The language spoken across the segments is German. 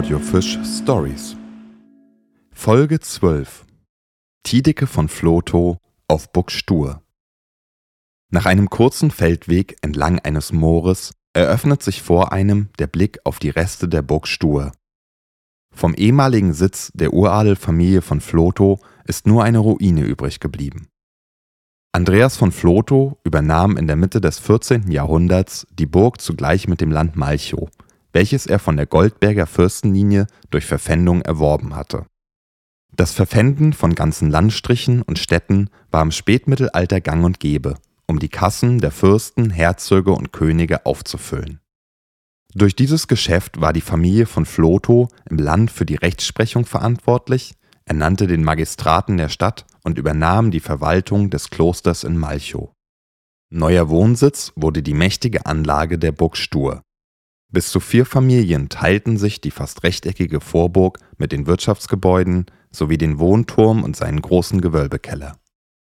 Audiofisch Stories. Folge 12 Tiedeke von Flotow auf Buxtur. Nach einem kurzen Feldweg entlang eines Moores eröffnet sich vor einem der Blick auf die Reste der Burg Stur. Vom ehemaligen Sitz der Uradelfamilie von Flotow ist nur eine Ruine übrig geblieben. Andreas von Flotow übernahm in der Mitte des 14. Jahrhunderts die Burg zugleich mit dem Land Malchow, welches er von der Goldberger Fürstenlinie durch Verpfändung erworben hatte. Das Verpfänden von ganzen Landstrichen und Städten war im Spätmittelalter gang und gäbe, um die Kassen der Fürsten, Herzöge und Könige aufzufüllen. Durch dieses Geschäft war die Familie von Flotow im Land für die Rechtsprechung verantwortlich ernannte den Magistraten der Stadt und übernahm die Verwaltung des Klosters in Malchow. Neuer Wohnsitz wurde die mächtige Anlage der Burg Stur. Bis zu vier Familien teilten sich die fast rechteckige Vorburg mit den Wirtschaftsgebäuden sowie den Wohnturm und seinen großen Gewölbekeller.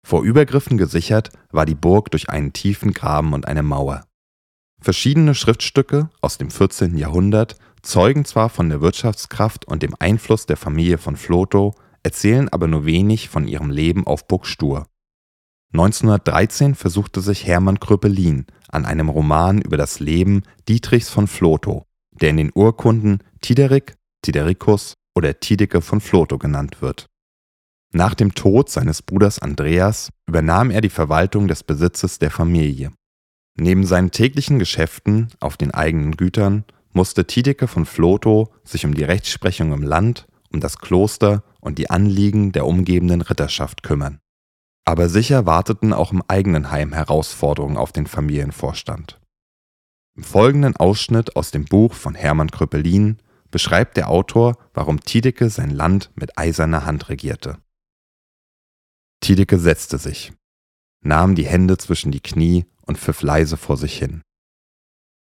Vor Übergriffen gesichert war die Burg durch einen tiefen Graben und eine Mauer. Verschiedene Schriftstücke aus dem 14. Jahrhundert zeugen zwar von der Wirtschaftskraft und dem Einfluss der Familie von Flotow erzählen aber nur wenig von ihrem Leben auf Burg Stur. 1913 versuchte sich Hermann Kröpelin an einem Roman über das Leben Dietrichs von Flotow, der in den Urkunden Tiderik, Tidericus oder Tideke von Flotow genannt wird. Nach dem Tod seines Bruders Andreas übernahm er die Verwaltung des Besitzes der Familie. Neben seinen täglichen Geschäften auf den eigenen Gütern musste Tideke von Flotow sich um die Rechtsprechung im Land, um das Kloster und die Anliegen der umgebenden Ritterschaft kümmern. Aber sicher warteten auch im eigenen Heim Herausforderungen auf den Familienvorstand. Im folgenden Ausschnitt aus dem Buch von Hermann Kröpelin beschreibt der Autor, warum Tiedeke sein Land mit eiserner Hand regierte. Tiedeke setzte sich, nahm die Hände zwischen die Knie und pfiff leise vor sich hin.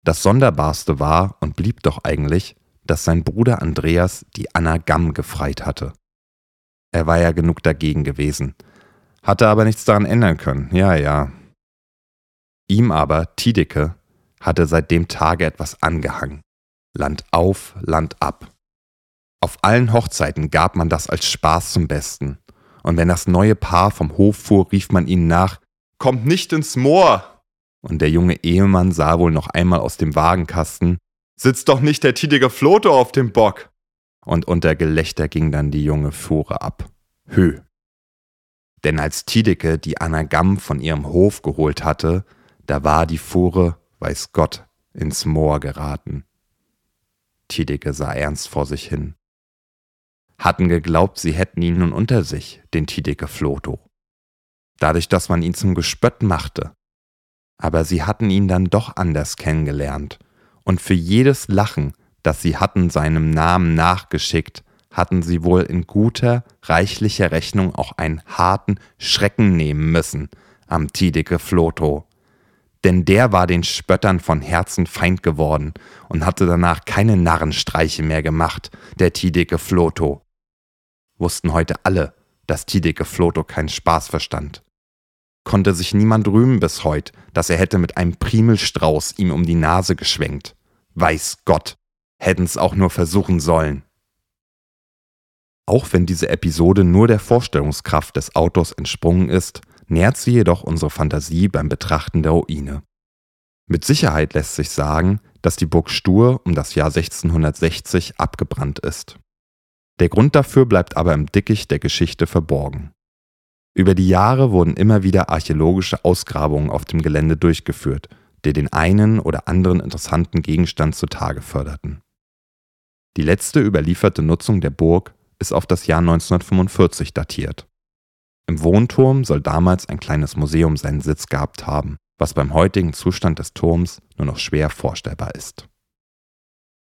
Das Sonderbarste war und blieb doch eigentlich, dass sein Bruder Andreas die Anna Gamm gefreit hatte. Er war ja genug dagegen gewesen, hatte aber nichts daran ändern können, ja, ja. Ihm aber, Tideke, hatte seit dem Tage etwas angehangen. Land auf, Land ab. Auf allen Hochzeiten gab man das als Spaß zum Besten. Und wenn das neue Paar vom Hof fuhr, rief man ihnen nach, Kommt nicht ins Moor! Und der junge Ehemann sah wohl noch einmal aus dem Wagenkasten, Sitzt doch nicht der Tidige Flote auf dem Bock! und unter Gelächter ging dann die junge Fuhre ab. Hö. Denn als Tideke die Anagramm von ihrem Hof geholt hatte, da war die Fuhre, weiß Gott, ins Moor geraten. Tideke sah ernst vor sich hin. Hatten geglaubt, sie hätten ihn nun unter sich, den Tideke Floto. Dadurch, dass man ihn zum Gespött machte. Aber sie hatten ihn dann doch anders kennengelernt, und für jedes Lachen, das sie hatten seinem Namen nachgeschickt, hatten sie wohl in guter, reichlicher Rechnung auch einen harten Schrecken nehmen müssen am Tideke Floto. Denn der war den Spöttern von Herzen Feind geworden und hatte danach keine Narrenstreiche mehr gemacht, der Tideke Floto. Wussten heute alle, dass Tideke Floto keinen Spaß verstand. Konnte sich niemand rühmen bis heut, dass er hätte mit einem Primelstrauß ihm um die Nase geschwenkt. Weiß Gott, hätten's auch nur versuchen sollen. Auch wenn diese Episode nur der Vorstellungskraft des Autors entsprungen ist, nährt sie jedoch unsere Fantasie beim Betrachten der Ruine. Mit Sicherheit lässt sich sagen, dass die Burg Stur um das Jahr 1660 abgebrannt ist. Der Grund dafür bleibt aber im Dickicht der Geschichte verborgen. Über die Jahre wurden immer wieder archäologische Ausgrabungen auf dem Gelände durchgeführt, die den einen oder anderen interessanten Gegenstand zutage förderten. Die letzte überlieferte Nutzung der Burg ist auf das Jahr 1945 datiert. Im Wohnturm soll damals ein kleines Museum seinen Sitz gehabt haben, was beim heutigen Zustand des Turms nur noch schwer vorstellbar ist